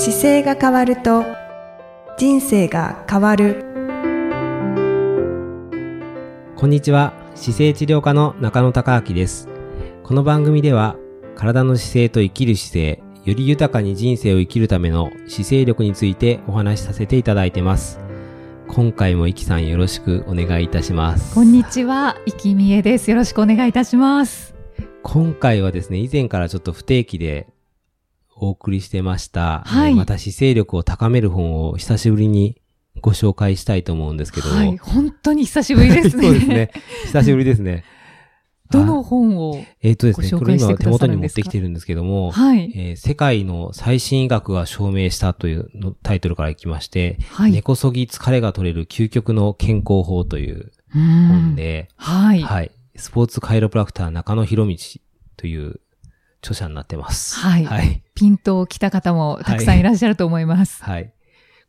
姿勢が変わると人生が変わる。こんにちは。姿勢治療科の中野孝明です。この番組では体の姿勢と生きる姿勢より豊かに人生を生きるための姿勢力についてお話しさせていただいてます。今回もいきさんよろしくお願いいたします。こんにちは、いきみえです。よろしくお願いいたします。今回はですね以前からちょっと不定期でお送りしてました、はいえーまた姿勢力を高める本を久しぶりにご紹介したいと思うんですけど、はい、本当に久しぶりですね。そうですね。久しぶりですね。どの本をえっ、とですね、これ今手元に持ってきてるんですけども、はい。えー世界の最新医学が証明したというのタイトルからいきまして、はい根こそぎ疲れが取れる究極の健康法といううん本で、はい。はい。スポーツカイロプラクター中野博道という著者になってます。はいはい。ピントを来た方もたくさんいらっしゃると思います。はい。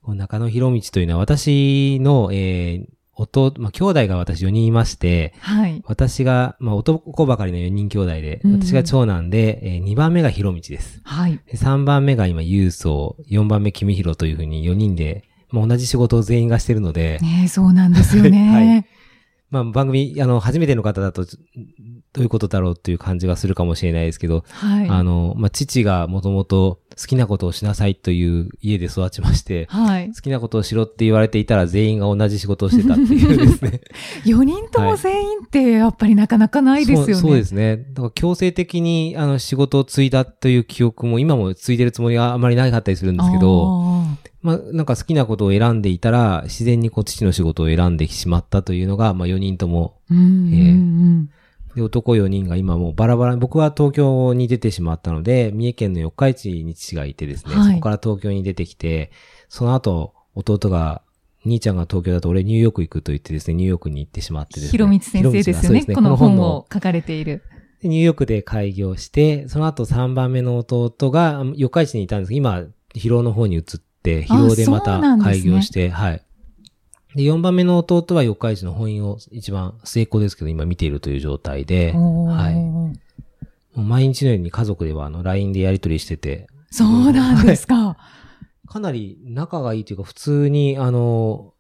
この中野博道というのは私の、えー、弟、まあ、兄弟が私4人いまして、はい。私が、まあ、男ばかりの4人兄弟で、私が長男で、え2番目が博道です。はい。で3番目が今、郵送、4番目、君弘というふうに4人で、まあ、同じ仕事を全員がしてるので、ねえそうなんですよ はいね。まあ、番組、あの、初めての方だと、どういうことだろうっていう感じがするかもしれないですけど、はい。あの、まあ、父がもともと好きなことをしなさいという家で育ちまして、はい好。きなことをしろって言われていたら全員が同じ仕事をしてたっていうですね。4人とも全員ってやっぱりなかなかないですよね。そうそうですね。だから強制的にあの仕事を継いだという記憶も今も継いでるつもりはあまりなかったりするんですけど、あまあなんか好きなことを選んでいたら自然にこう父の仕事を選んでしまったというのが、まあ4人とも、ー。うんうんうん。で男4人が今もうバラバラ、僕は東京に出てしまったので、三重県の四日市に父がいてですね、はいそこから東京に出てきて、その後弟が、兄ちゃんが東京だと俺ニューヨーク行くと言ってですね、ニューヨークに行ってしまってですね。ひろみつ先生ですよね。ひろみつがこの本のを書かれている。でニューヨークで開業して、その後3番目の弟が、四日市にいたんですけど、今、広尾の方に移って、広尾でまた開業して、はい。で、4番目の弟は四日市の本院を一番成功ですけど、今見ているという状態で、はい。もう毎日のように家族ではあの LINE でやり取りしてて、そうなんですか。かなり仲がいいというか、普通に、あの、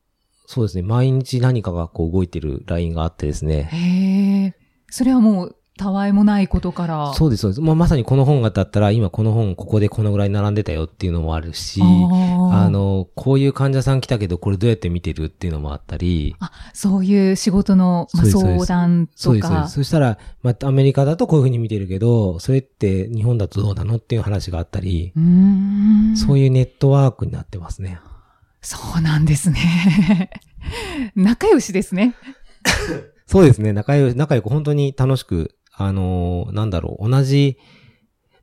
そうですね、毎日何かがこう動いてる LINE があってですね、へえ。それはもう、たわいもないことから。そうです、そうです。まあ、まさにこの本がだったら、今この本ここでこのぐらい並んでたよっていうのもあるし、あの、こういう患者さん来たけど、これどうやって見てるっていうのもあったり、あ、そういう仕事の、まあ、そうですそうです相談そうです、そしたら、まあ、アメリカだとこういうふうに見てるけど、それって日本だとどうなのっていう話があったり、うーん。そういうネットワークになってますね。そうなんですね。仲良しですね。そうですね、仲良い、仲良く本当に楽しく、あのーなんだろう、同じ、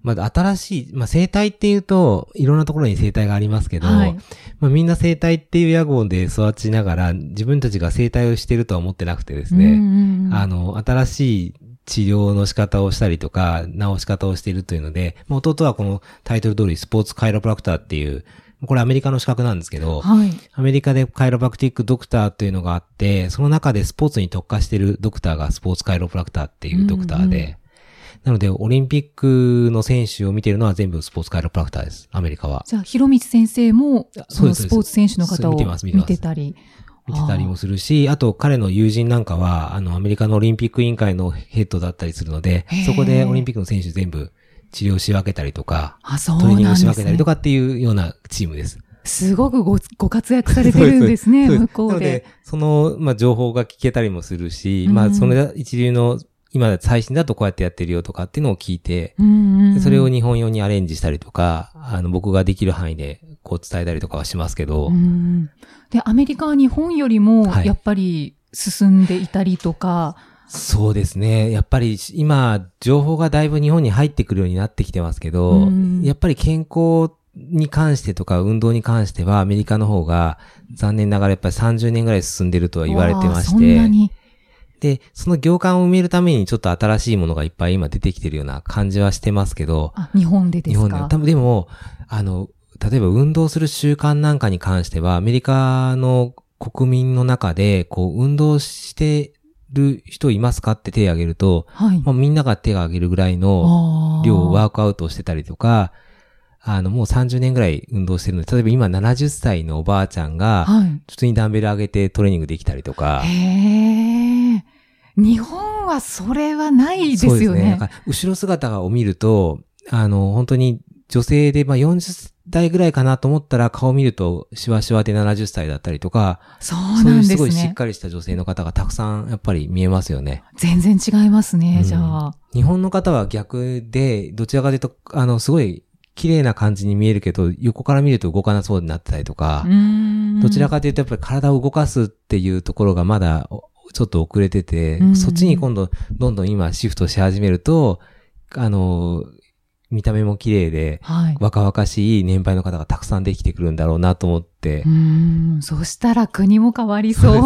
まあ、新しい、まあ、生態っていうと、いろんなところに生態がありますけど、はい。まあ、みんな生態っていう屋号で育ちながら、自分たちが生態をしてるとは思ってなくてですうんね、あの、新しい治療の仕方をしたりとか、治し方をしているというので、まあ、弟はこのタイトル通りスポーツカイロプラクターっていう、これアメリカの資格なんですけど、はい。アメリカでカイロプラクティックドクターというのがあって、その中でスポーツに特化しているドクターがスポーツカイロプラクターっていうドクターで、うんうなので、オリンピックの選手を見てるのは全部スポーツカイロプラクターです。アメリカは。じゃあ、ひろみつ先生も、あそのスポーツ選手の方を見てたり。見てたりもするし、あと彼の友人なんかは、あの、アメリカのオリンピック委員会のヘッドだったりするのでそこでオリンピックの選手全部治療し分けたりとか、あ、そうトレーニングし分けたりと。かっていうようなチームです。すごくごご活躍されてるんですね、向こうでなので。、その、まあ、情報が聞けたりもするし、まあ、うんその一流の、今最新だとこうやってやってるよとかっていうのを聞いて、うんうんそれを日本用にアレンジしたりとか、あの、僕ができる範囲でこう伝えたりとかはしますけど、うんで、アメリカは日本よりも、はいやっぱり進んでいたりとか、そうですね。やっぱり今、情報がだいぶ日本に入ってくるようになってきてますけど、うんやっぱり健康に関してとか運動に関してはアメリカの方が残念ながらやっぱり30年ぐらい進んでるとは言われてまして、に。で、その行間を埋めるためにちょっと新しいものがいっぱい今出てきてるような感じはしてますけど、あ、日本でですか？日本で。多分でも、あの、例えば運動する習慣なんかに関しては、アメリカの国民の中で、こう、運動してる人いますか？って手を挙げると、はい。まあ、みんなが手を挙げるぐらいの量をワークアウトをしてたりとか、あの、もう30年ぐらい運動してるので、例えば今70歳のおばあちゃんが、はい。普通にダンベル上げてトレーニングできたりとか、へえ。日本はそれはないですそうよね。なんか後ろ姿を見ると、あの、本当に女性で、まあ40代ぐらいかなと思ったら顔見るとシワシワで70歳だったりとか、そうそうないんですすうすごいしっね。かりした女性の方がたくさんやっぱり見えますよね。全然違いますね、うんじゃあ。日本の方は逆で、どちらかというと、あの、すごい綺麗な感じに見えるけど、横から見ると動かなそうになってたりとかどちらかというとやっぱり体を動かすっていうところがまだおちょっと遅れてて、うんそっちに今度どんどん今シフトし始めると、あの、見た目も綺麗で、はい。若々しい年配の方がたくさんできてくるんだろうなと思ってう、ーん、そしたら国も変わりそう。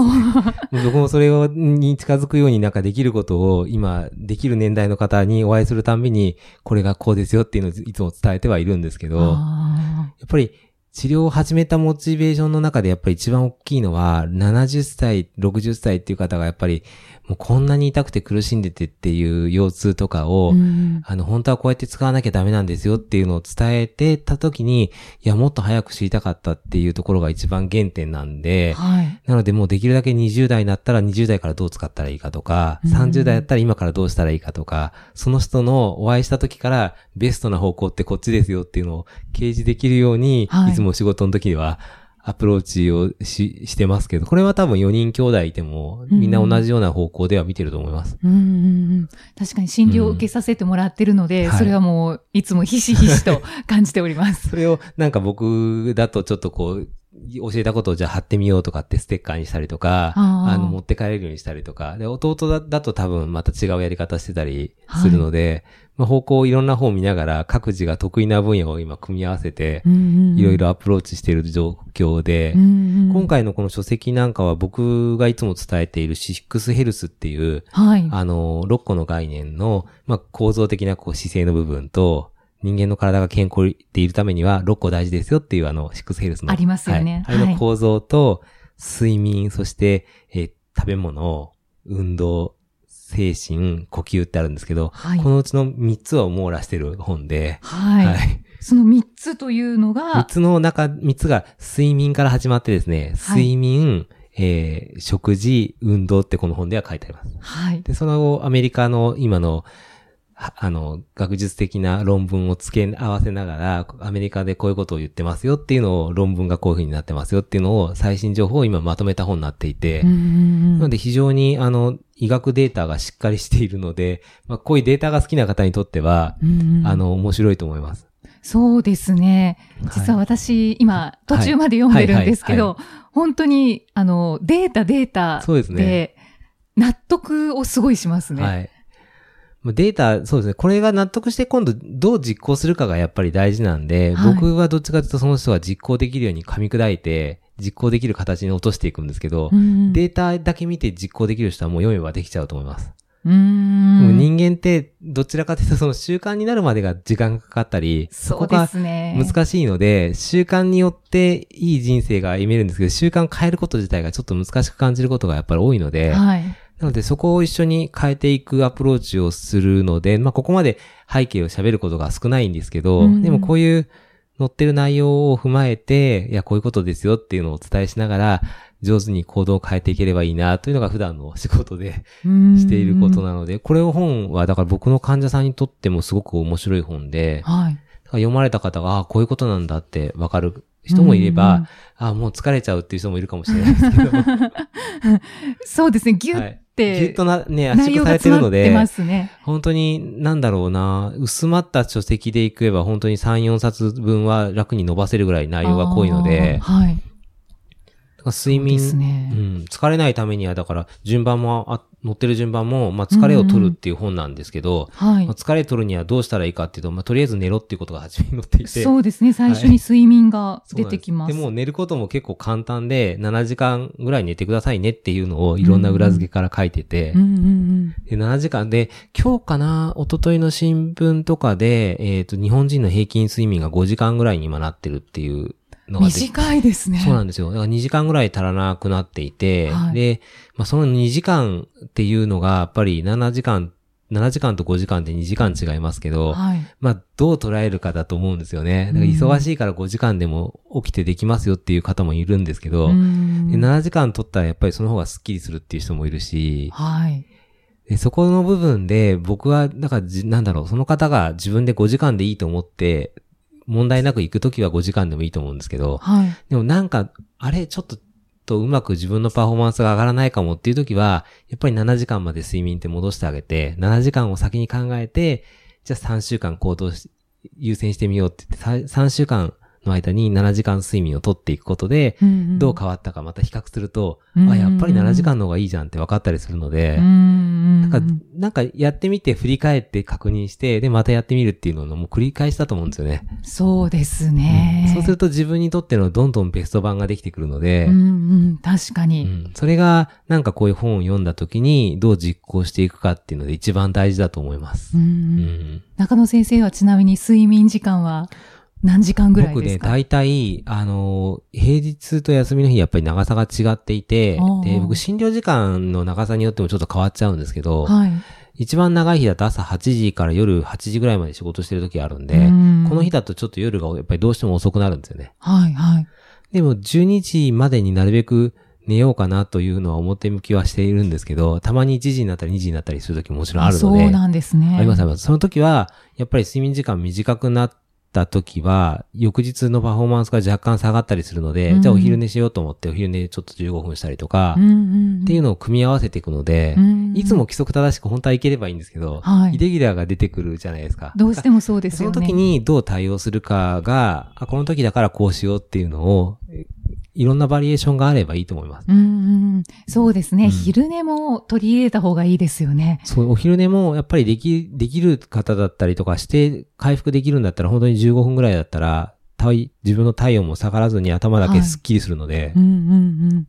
僕もそれをに近づくようになんかできることを今できる年代の方にお会いするたんびにこれがこうですよっていうのをいつも伝えてはいるんですけど、やあっぱり治療を始めたモチベーションの中でやっぱり一番大きいのは70歳、60歳っていう方がやっぱりもうこんなに痛くて苦しんでてっていう腰痛とかを、ーうん。あの、本当はこうやって使わなきゃダメなんですよっていうのを伝えてた時に、いや、もっと早く知りたかったっていうところが一番原点なんで、はい。なのでもうできるだけ20代になったら20代からどう使ったらいいかとか、うん。30代だったら今からどうしたらいいかとか、その人のお会いした時からベストな方向ってこっちですよっていうのを掲示できるように、はい。い、つも仕事の時にはアプローチをししてますけど、これは多分4人兄弟いてもみんな同じような方向では見てると思います。うんうんうん確かに診療を受けさせてもらってるので、うん。それはもういつもひしひしと感じております。それをなんか僕だとちょっとこう、教えたことをじゃあ貼ってみようとかってステッカーにしたりとか、あの、持って帰れるようにしたりとか、で、弟だだと多分また違うやり方してたりするので、まあ、方向をいろんな方を見ながら各自が得意な分野を今組み合わせて、いろいろアプローチしている状況で、今今、回のこの書籍なんかは僕がいつも伝えているシックスヘルスっていう、はい。あの、6個の概念の、まあ、構造的なこう姿勢の部分と、人間の体が健康でいるためには6個大事ですよっていうあの、シックスヘルスの。ありますよねはい、あれはいの構造と、睡眠、そして、えー食べ物、運動、精神、呼吸ってあるんですけど、はいこのうちの3つを網羅してる本で、はい。はい。その3つというの3が、つの中、3つが睡眠から始まってですね、はい睡眠、えー食事、運動ってこの本では書いてあります。はい。で、その後、アメリカの今の、はあの、学術的な論文を付け合わせながら、アメリカでこういうことを言ってますよっていうのを、論文がこういう風になってますよっていうのを、最新情報を今まとめた本になっていて、なので非常に、あの、医学データがしっかりしているので、まあ、こういうデータが好きな方にとっては、うんうんあの、面白いと思います。そうですね。実は私、今、途中まで読んでるんですけはいはいど、本当に、あの、データ、データそうですねで、納得をすごいしますね。はい。まあデータ、そうですね。これが納得して今度どう実行するかがやっぱり大事なんで、はい僕はどっちかというとその人が実行できるように噛み砕いて、実行できる形に落としていくんですけど、うんうんデータだけ見て実行できる人はもう読めばできちゃうと思います。うーん人間ってどちらかというとその習慣になるまでが時間がかかったり、そこが。難しいので、習慣によっていい人生が歩めるんですけど、習慣変えること自体がちょっと難しく感じることがやっぱり多いので、はい。なのでそこを一緒に変えていくアプローチをするので、まあここまで背景を喋ることが少ないんですけど、うんでもこういう載ってる内容を踏まえて、いやこういうことですよっていうのをお伝えしながら、上手に行動を変えていければいいなというのが普段の仕事でししていることなので、これを本はだから僕の患者さんにとってもすごく面白い本で、はい。だから読まれた方が、ああ、こういうことなんだってわかる人もいれば、ああ、もう疲れちゃうっていう人もいるかもしれないですけど、そうですね。ギュッはいぎゅてっとな、ね、圧縮されてるので、ね。本当に、なんだろうな、薄まった書籍でいけば、本当に3、4冊分は楽に伸ばせるぐらい内容が濃いので、はい。だから睡眠、ねうん、疲れないためには、だから、順番も、あ載ってる順番も、まあ、疲れを取るっていう本なんですけど、はいまあ。疲れ取るにはどうしたらいいかっていうと、まあ、とりあえず寝ろっていうことが初めに載っていて、そうですね。最初に睡眠が出てきます。でも寝ることも結構簡単で、7時間ぐらい寝てくださいねっていうのをいろんな裏付けから書いてて、うんうんうん。で7時間で、今日かな、一昨日の新聞とかで、えっ、と、日本人の平均睡眠が5時間ぐらいに今なってるっていうのが短いですね。そうなんですよ。だから2時間ぐらい足らなくなっていて、はいで、まあ、その2時間っていうのが、やっぱり7時間7時間と5時間って2時間違いますけど、はい。まあ、どう捉えるかだと思うんですよね。だから忙しいから5時間でも起きてできますよっていう方もいるんですけど、うんで7時間取ったらやっぱりその方がスッキリするっていう人もいるし、はい。でそこの部分で僕は、だからじ、なんだろう、その方が自分で5時間でいいと思って、問題なく行くときは5時間でもいいと思うんですけど、はい。でもなんか、あれ、ちょっと、とうまく自分のパフォーマンスが上がらないかもっていう時は、やっぱり7時間まで睡眠って戻してあげて、7時間を先に考えて、じゃあ3週間行動し、優先してみようって言って、3週間の間に7時間睡眠をとっていくことで、どう変わったかまた比較すると、うんあ、やっぱり7時間の方がいいじゃんって分かったりするので、うんなんか、なんかやってみて振り返って確認して、で、またやってみるっていうののもう繰り返しだと思うんですよね。そうですね。うん。そうすると自分にとってのどんどんベスト版ができてくるので、うんうん、確かに。うん。それが、なんかこういう本を読んだ時にどう実行していくかっていうので一番大事だと思います。うん。うん。中野先生はちなみに睡眠時間は？何時間ぐらい僕ね、ですか？大体、あの、平日と休みの日やっぱり長さが違っていてで、僕診療時間の長さによってもちょっと変わっちゃうんですけど、はい。一番長い日だと朝8時から夜8時ぐらいまで仕事してる時あるんで、うんこの日だとちょっと夜がやっぱりどうしても遅くなるんですよね。はい、はい。でも12時までになるべく寝ようかなというのは表向きはしているんですけど、たまに1時になったり2時になったりする時ももちろんあるので。そうなんですね。ありますあります。その時は、やっぱり睡眠時間短くなった時は、翌日のパフォーマンスが若干下がったりするので、うんじゃあお昼寝しようと思ってお昼寝ちょっと15分したりとか、うんうんうんっていうのを組み合わせていくので、うんいつも規則正しく本当はいければいいんですけど、はいイレギュラーが出てくるじゃないですか。どうしてもそうですそよね。の時にどう対応するかが、あ、この時だからこうしようっていうのを、えいろんなバリエーションがあればいいと思います。うんうん、そうですね、うん昼寝も取り入れた方がいいですよね。そう、お昼寝もやっぱりでき、できる方だったりとかして、回復できるんだったら本当に15分ぐらいだったら、体自分の体温も下がらずに頭だけスッキリするので、うんうんうん。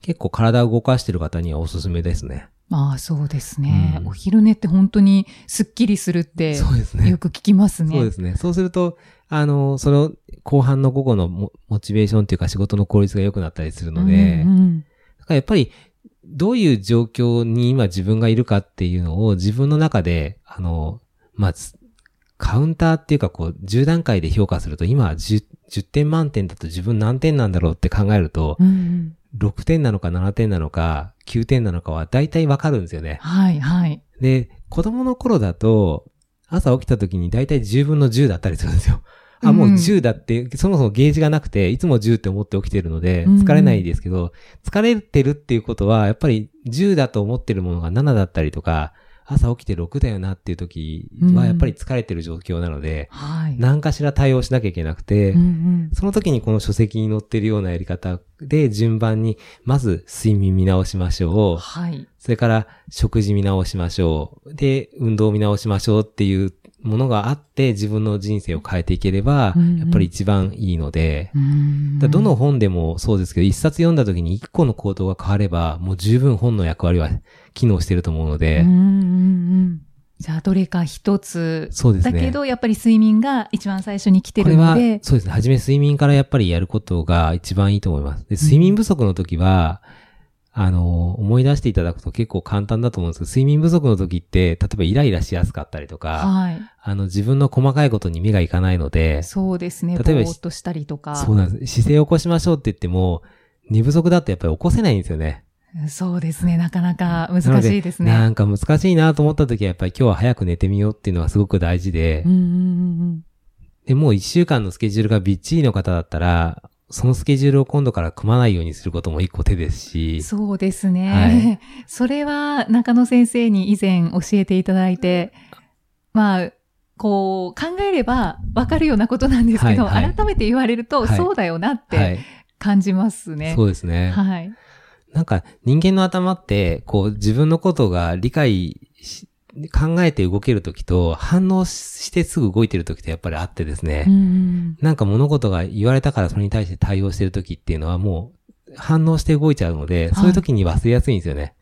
結構体を動かしてる方にはおすすめですね。まあそうですね、うんお昼寝って本当にスッキリするってそうですね。よく聞きますね。そうですね。そうすると、あの、その後半の午後のモモチベーションっていうか仕事の効率が良くなったりするので、うんうんだからやっぱり、どういう状況に今自分がいるかっていうのを自分の中で、あの、まあ、つカウンターっていうかこう、10段階で評価すると、今は 10, 10点満点だと自分何点なんだろうって考えると、うんうん6点なのか7点なのか9点なのかは大体わかるんですよね。はいはい。で、子供の頃だと、朝起きた時に大体10分の10だったりするんですよ。あ、もううん10だって、そもそもゲージがなくて、いつも10って思って起きてるので、うん疲れないですけど、疲れてるっていうことは、やっぱり10だと思ってるものが7だったりとか、朝起きて6だよなっていう時は、やっぱり疲れてる状況なので、はい。何かしら対応しなきゃいけなくて、うんうんその時にこの書籍に載ってるようなやり方で順番に、まず睡眠見直しましょう。はい。それから食事見直しましょう。で、運動見直しましょうっていうものがあって自分の人生を変えていければうんうん、やっぱり一番いいので、どの本でもそうですけど、一冊読んだ時に一個の行動が変われば、もう十分本の役割は機能してると思うのでうん、うんうんじゃあ、どれか一つ。そうですね。だけど、やっぱり睡眠が一番最初に来てるので、、そうですね。はじめ睡眠からやっぱりやることが一番いいと思います。で、睡眠不足の時は、あの、思い出していただくと結構簡単だと思うんですけど、睡眠不足の時って、例えばイライラしやすかったりとか、はい。あの、自分の細かいことに目がいかないので、そうですね。ぼ例えばーっとしたりとか。そうなんです。姿勢を起こしましょうって言っても、寝不足だとやっぱり起こせないんですよね。そうですね。なかなか難しいですね。なんか難しいなと思った時はやっぱり今日は早く寝てみようっていうのがすごく大事で、うんうんうんで、もう一週間のスケジュールがびっちりの方だったら、そのスケジュールを今度から組まないようにすることも一個手ですし、そうですね。はい それは中野先生に以前教えていただいて、まあ、こう考えればわかるようなことなんですけど、はいはい改めて言われると、はいそうだよなっはてい。感じますね。そうですね。はい。なんか人間の頭って、こう自分のことが理解し、考えて動けるときと反応してすぐ動いてるときってやっぱりあってですね。うんうんなんか物事が言われたからそれに対して対応してるときっていうのはもう反応して動いちゃうので、いそういうときに忘れやすいんですよね。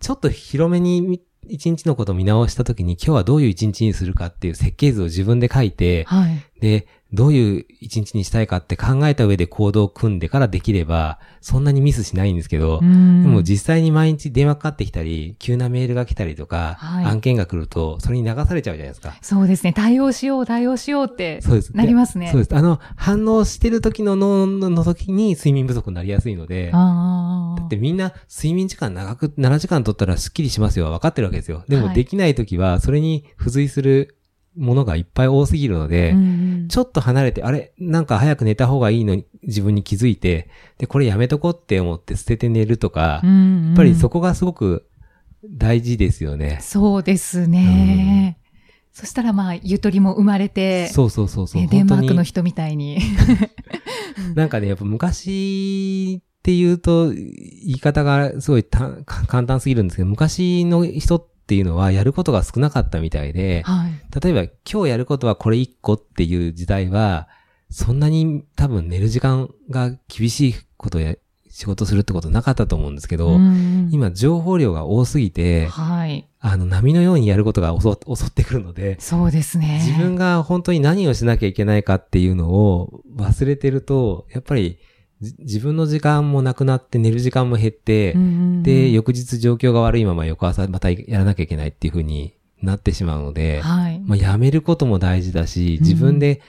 ちょっと広めにみ一日のことを見直したときに今日はどういう一日にするかっていう設計図を自分で書いて、はい。で、どういう一日にしたいかって考えた上で行動を組んでからできれば、そんなにミスしないんですけど、でも実際に毎日電話かかってきたり、急なメールが来たりとか、はい、案件が来ると、それに流されちゃうじゃないですか。そうですね。対応しよう、対応しようって。そうです。なりますね。そうです。あの、反応してる時の脳の時に睡眠不足になりやすいので、だってみんな睡眠時間長く、7時間取ったらスッキリしますよ。分かってるわけですよ。でもできない時は、それに付随するものがいっぱい多すぎるので、うん、ちょっと離れて、あれ？なんか早く寝た方がいいのに自分に気づいて、で、これやめとこうって思って捨てて寝るとか、うんうん、やっぱりそこがすごく大事ですよね。そうですね。うん、そしたらまあ、ゆとりも生まれて、そうそうそうそう、デンマークの人みたいに。なんかね、やっぱ昔っていうと、言い方がすごい簡単すぎるんですけど、昔の人ってっていうのはやることが少なかったみたいで、はい、例えば今日やることはこれ一個っていう時代は、そんなに多分寝る時間が厳しいことや、仕事するってことなかったと思うんですけど、今情報量が多すぎて、はい、あの波のようにやることが 襲ってくるので、そうですね。自分が本当に何をしなきゃいけないかっていうのを忘れてると、やっぱり自分の時間もなくなって寝る時間も減って、で、翌日状況が悪いまま翌朝またやらなきゃいけないっていうふうになってしまうので、はい、まあやめることも大事だし、自分で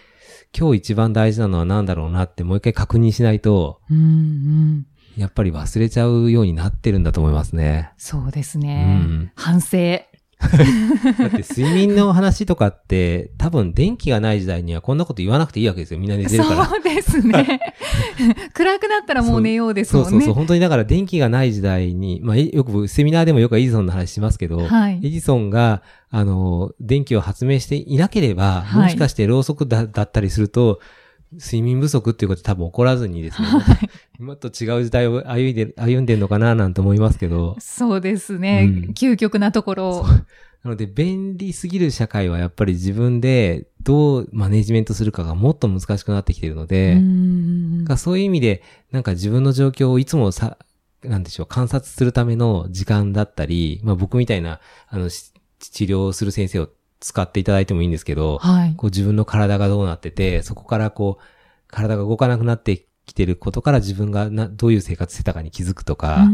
今日一番大事なのは何だろうなってもう一回確認しないと、うんうんやっぱり忘れちゃうようになってるんだと思いますね。そうですね。うん、反省。だって睡眠の話とかって多分電気がない時代にはこんなこと言わなくていいわけですよ。みんな寝てるから。そうですね。暗くなったらもう寝ようですもんね。そうそうそう。本当にだから電気がない時代に、まあよくセミナーでもよくエジソンの話しますけど、はい、エジソンがあの、電気を発明していなければ、もしかしてろうそくだだったりすると、睡眠不足っていうこと多分起こらずにですね、はい、もっと違う時代を 歩いで、歩んでんのかななんて思いますけど。そうですね。うん、究極なところ。なので、便利すぎる社会はやっぱり自分でどうマネジメントするかがもっと難しくなってきているので、そういう意味で、なんか自分の状況をいつもさ、なんでしょう、観察するための時間だったり、まあ僕みたいな、あの、治療する先生を使っていただいてもいいんですけど、はい、こう自分の体がどうなってて、そこからこう、体が動かなくなってきてることから自分がなどういう生活してたかに気づくとか、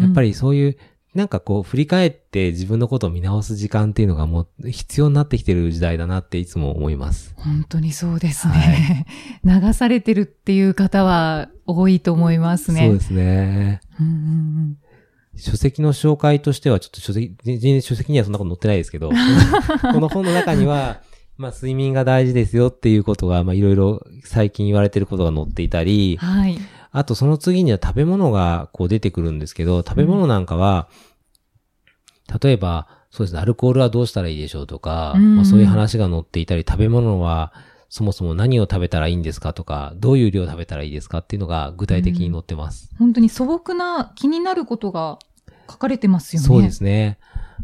やっぱりそういうなんかこう、振り返って自分のことを見直す時間っていうのがもう必要になってきてる時代だなっていつも思います。本当にそうですね。はい、流されてるっていう方は多いと思いますね。そうですね。うんうんうん書籍の紹介としては、ちょっと書籍、全然書籍にはそんなこと載ってないですけど、この本の中には、まあ睡眠が大事ですよっていうことが、まあいろいろ最近言われてることが載っていたり、はい。あとその次には食べ物がこう出てくるんですけど、食べ物なんかは、うん、例えば、そうですね、アルコールはどうしたらいいでしょうとか、うんまあ、そういう話が載っていたり、食べ物はそもそも何を食べたらいいんですかとか、どういう量食べたらいいですかっていうのが具体的に載ってます。うん、本当に素朴な気になることが書かれてますよね。そうですね。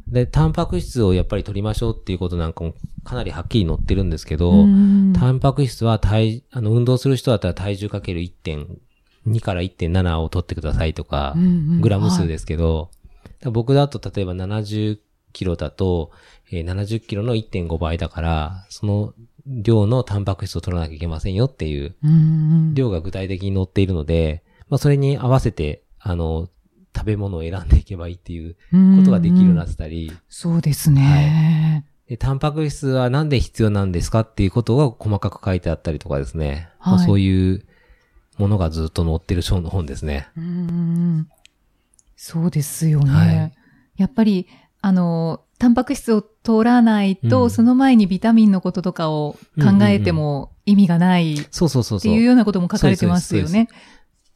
で、タンパク質をやっぱり取りましょうっていうことなんかもかなりはっきり載ってるんですけど、タンパク質は体、あの、運動する人だったら体重かける1.5 2から1.7を取ってくださいとか、うんうん、グラム数ですけど、はい、僕だと例えば70キロだと、えー、70キロの1.5倍だから、その量のタンパク質を取らなきゃいけませんよっていう、量が具体的に載っているので、まあそれに合わせて、あの、食べ物を選んでいけばいいっていうことができるようになってたり。そうですね、はいで。タンパク質はなんで必要なんですかっていうことが細かく書いてあったりとかですね。はい、まあ、そういうものがずっと載ってる章の本ですね。うんそうですよね。はい、やっぱり、あの、タンパク質を取らないと、うん、その前にビタミンのこととかを考えても意味がないそうそうそうっていうようなことも書かれてますよね。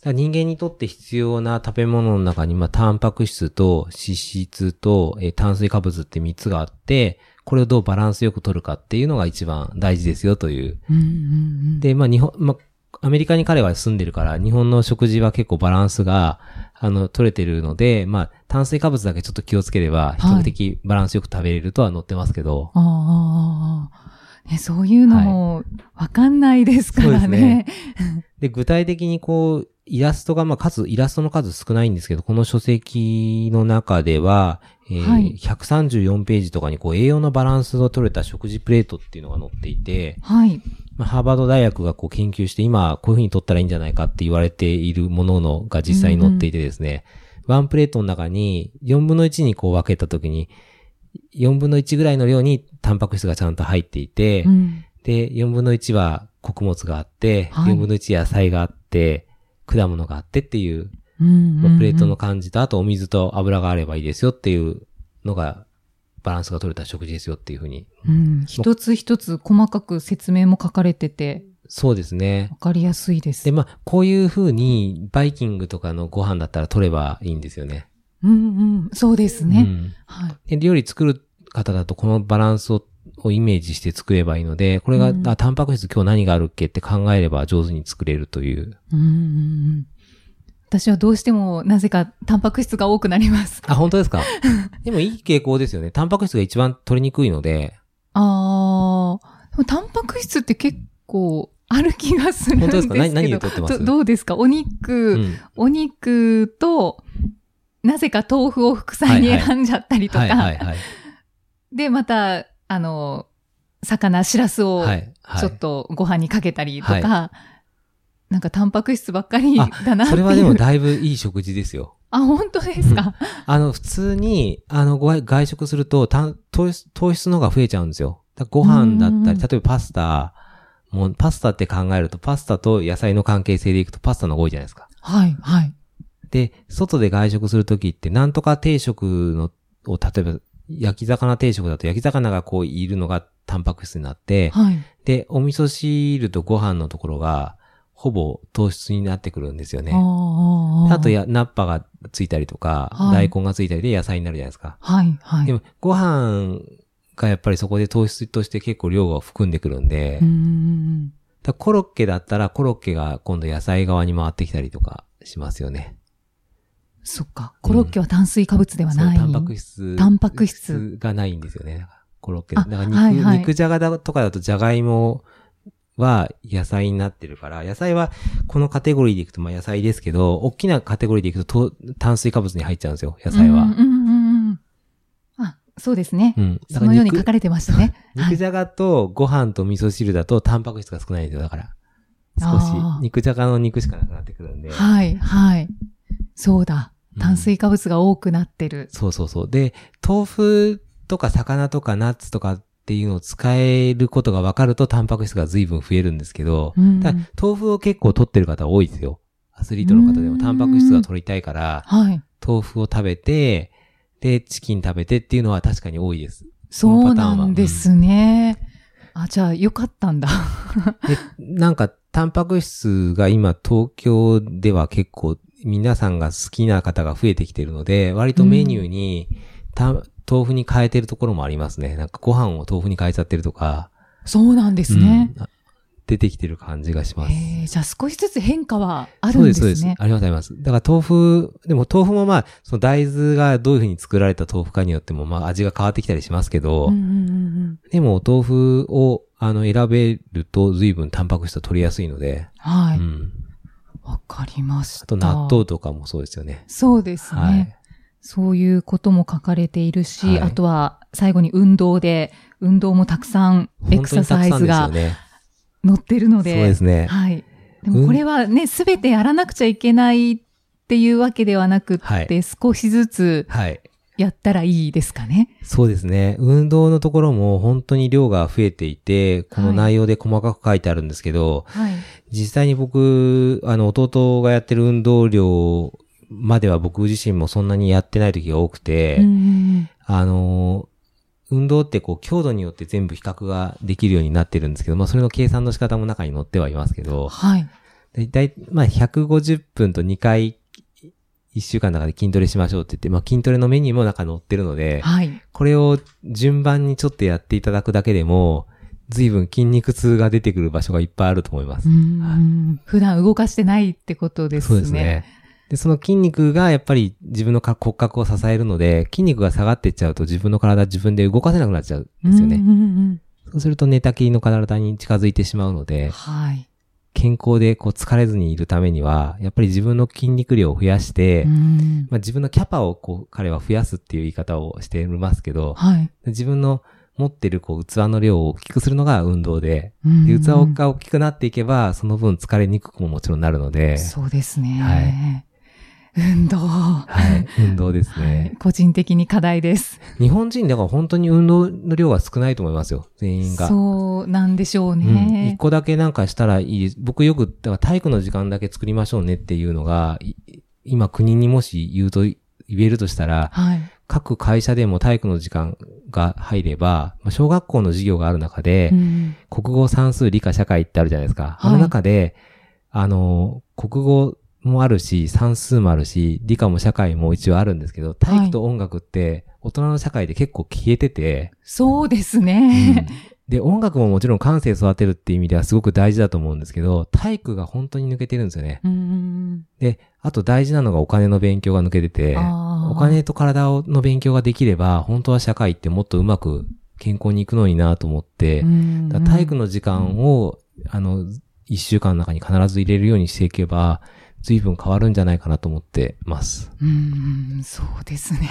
人間にとって必要な食べ物の中に、まあ、タンパク質と脂質と、えー、炭水化物って3つがあって、これをどうバランスよく取るかっていうのが一番大事ですよという。うんうんうん、で、まあ、日本、まあ、アメリカに彼は住んでるから、日本の食事は結構バランスが、あの、取れてるので、まあ、炭水化物だけちょっと気をつければ、比較的バランスよく食べれるとは載ってますけど。はい、ああ、ね、そういうのも、わかんないですからね。で、具体的にこう、イラストが、まあ、数、イラストの数少ないんですけど、この書籍の中では、えーはい134ページとかにこう栄養のバランスの取れた食事プレートっていうのが載っていて、はい。まあ、ハーバード大学がこう研究して今こういう風に取ったらいいんじゃないかって言われているもののが実際に載っていてですね、ワンプレートの中に4分の1にこう分けた時に4分の1ぐらいの量にタンパク質がちゃんと入っていて、うん。で、4分の1は穀物があって、はい4分の1野菜があって、果物があってっていう、うんまあプレートの感じと、あとお水と油があればいいですよっていうのが、バランスが取れた食事ですよっていうふうに。うん。一つ一つ細かく説明も書かれてて、そうですねわ。かりやすいです。で、まあ、こういうふうに、バイキングとかのご飯だったら取ればいいんですよね。うんうん。そうですね。うんはい。で料理作る方だとこのバランスををイメージして作ればいいので、これが、うんあ、タンパク質今日何があるっけって考えれば上手に作れるという。うん。私はどうしてもなぜかタンパク質が多くなります。あ、本当ですか？でもいい傾向ですよね。タンパク質が一番取りにくいので、ああ、でもタンパク質って結構ある気がするんですけど。本当ですか？何何を取ってます？どどうですか？お肉、うん。お肉と、なぜか豆腐を副菜にはいはい選んじゃったりとか、はいはいはい。で、また、あの、魚、しらすをはい。はい。ちょっとご飯にかけたりとか、はなんかタンパク質ばっかりだなっていう。それはでもだいぶいい食事ですよ。あ、本当ですか、あの、普通に、あの、ご外食すると、た糖質、糖質の方が増えちゃうんですよ。ご飯だったり、うん例えばパスタ、もうパスタって考えると、パスタと野菜の関係性でいくとパスタの方が多いじゃないですか。はい、はい。で、外で外食するときって、なんとか定食の、を、例えば、焼き魚定食だと焼き魚がこういるのがタンパク質になって、はい。で、お味噌汁とご飯のところが、ほぼ糖質になってくるんですよね。ああとや、ナッパがついたりとか、はい大根がついたりで野菜になるじゃないですか。はい、はい。でも、ご飯がやっぱりそこで糖質として結構量が含んでくるんで、うーん。コロッケだったらコロッケが今度野菜側に回ってきたりとかしますよね。そっか。コロッケは炭水化物ではない。そう、タンパク質。タンパク質がないんですよね。コロッケ。あだから肉、はいはい肉じゃがだとかだとじゃがいもは野菜になってるから、野菜はこのカテゴリーでいくとまあ野菜ですけど、大きなカテゴリーでいくとと炭水化物に入っちゃうんですよ、野菜は。うんうんうんうん。あ、そうですね。うん。そのように書肉かれてましたね。はい。肉じゃがとご飯と味噌汁だとタンパク質が少ないんですよ、だから。少し。肉じゃがの肉しかなくなってくるんで。はい、はい。そうだ。うん炭水化物が多くなってる。そうそうそう。で、豆腐とか魚とかナッツとかっていうのを使えることが分かるとタンパク質が随分増えるんですけど、うんただ豆腐を結構取ってる方多いですよ。アスリートの方でうんもタンパク質が取りたいから、はい。豆腐を食べて、で、チキン食べてっていうのは確かに多いです。そうなんですね。あ、じゃあ、よかったんだ。で、なんか、タンパク質が今東京では結構皆さんが好きな方が増えてきてるので、割とメニューに、た豆腐に変えてるところもありますね。なんかご飯を豆腐に変えちゃってるとか、そうなんですね。うん出てきてる感じがします。じゃあ少しずつ変化はあるそうんです、ですね。そうです。あります、あります。だから豆腐、でも豆腐もまあ、その大豆がどういうふうに作られた豆腐かによっても、まあ味が変わってきたりしますけど、うんうんうんでもお豆腐を、あの、選べると随分タンパク質を取りやすいので、はい。うん。わかりました。あと納豆とかもそうですよね。そうですね。はい。そういうことも書かれているし、はいあとは最後に運動で、運動もたくさんエクササイズが。載ってるので。そうですね。はい。でもこれはね、すべてやらなくちゃいけないっていうわけではなくって、はい少しずつはい。やったらいいですかね？そうですね。運動のところも本当に量が増えていて、この内容で細かく書いてあるんですけど、はい。実際に僕、あの、弟がやってる運動量までは僕自身もそんなにやってない時が多くて、あの、運動ってこう強度によって全部比較ができるようになってるんですけど、まあそれの計算の仕方も中に載ってはいますけうんど、はい。だいたい、まあ150分と2回1週間の中で筋トレしましょうって言って、まあ筋トレのメニューも中に載ってるので、はい。これを順番にちょっとやっていただくだけでも、随分筋肉痛が出てくる場所がいっぱいあると思います。うん普段動かしてないってことですね。そうですね。で、その筋肉がやっぱり自分のか骨格を支えるので、筋肉が下がっていっちゃうと自分の体自分で動かせなくなっちゃうんですよね。うんうんうんそうすると寝たきりの体に近づいてしまうので、はい。健康でこう疲れずにいるためには、やっぱり自分の筋肉量を増やして、うんまあ、自分のキャパをこう彼は増やすっていう言い方をしていますけど、はい。自分の持ってるこう器の量を大きくするのが運動で、うんで器が大きくなっていけば、その分疲れにくくももちろんなるので、そうですね。はい運動。はい、運動ですはいね。個人的に課題です。日本人だから本当に運動の量は少ないと思いますよ、全員が。そうなんでしょううん、一ね。個だけなんかしたらいい。僕よく、だから体育の時間だけ作りましょうねっていうのが、い今国にもし言うと、言えるとしたら、はい。各会社でも体育の時間が入れば、まあ小学校の授業がある中で、うん国語、算数、理科、社会ってあるじゃないですか。はいあの中で、あの、国語もあるし、算数もあるし、理科も社会も一応あるんですけど、体育と音楽って、大人の社会で結構消えてて、そうですうん。ね。で、音楽ももちろん感性育てるっていう意味ではすごく大事だと思うんですけど、体育が本当に抜けてるんですよね。うんで、あと大事なのがお金の勉強が抜けてて、お金と体をの勉強ができれば、本当は社会ってもっとうまく健康に行くのになと思って、体育の時間を、あの、一週間の中に必ず入れるようにしていけば、随分変わるんじゃないかなと思ってます。うん、そうですね。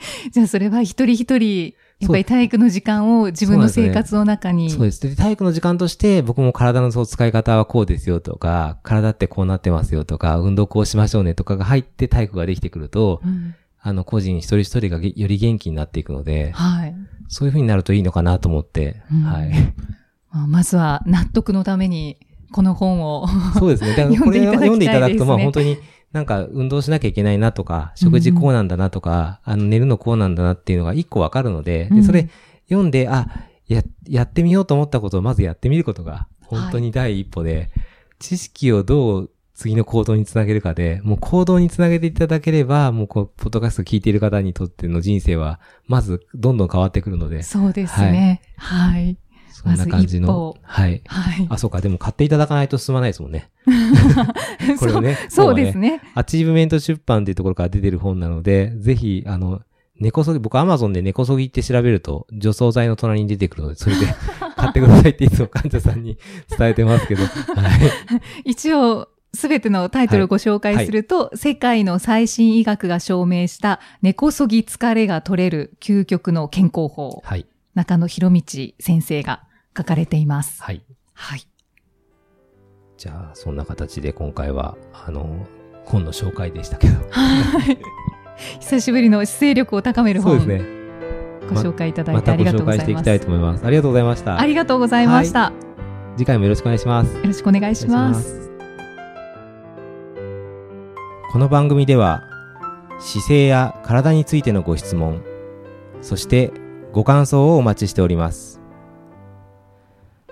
じゃあそれは一人一人、やっぱり体育の時間を自分の生活の中に。そうです。で、体育の時間として、僕も体のそう使い方はこうですよとか、体ってこうなってますよとか、運動こうしましょうねとかが入って体育ができてくると、うんあの、個人一人一人がげより元気になっていくので、はい。そういう風になるといいのかなと思って、うんはい。まあまずは納得のために、この本を。そうですね。だからこれを読んでいただくと、まあ本当になんか運動しなきゃいけないなとか、食事こうなんだなとか、あの寝るのこうなんだなっていうのが一個わかるので、うんで、それ読んで、あ、や、やってみようと思ったことをまずやってみることが、本当に第一歩で、知識をどう次の行動につなげるかで、もう行動につなげていただければ、もうこう、ポッドキャスト聞いている方にとっての人生は、まずどんどん変わってくるので、そうですね。はい。そんな感じのはい。はい。あ、そうか、でも買っていただかないと進まないですもんね。これをね。そうですね。アチーブメント出版っていうところから出てる本なので、ぜひ、あの、根こそぎ、僕アマゾンで根こそぎって調べると、除草剤の隣に出てくるので、それで 買ってくださいっていつも患者さんに伝えてますけど、はい。一応、すべてのタイトルをご紹介すると、世界の最新医学が証明した根こそぎ疲れが取れる究極の健康法、はい。中野博道先生が書かれています。はい。はい。じゃあ、そんな形で今回は、あの、本の紹介でしたけど。はい。久しぶりの姿勢力を高める本、そうですね。ご紹介いただいまたごてありがとう紹介していきございます。たいと思います。ありがとうございました。ありがとうございました。次回もよろしくお願いします。よろしくお願いします。この番組では姿勢や体についてのご質問そしてご感想をお待ちしております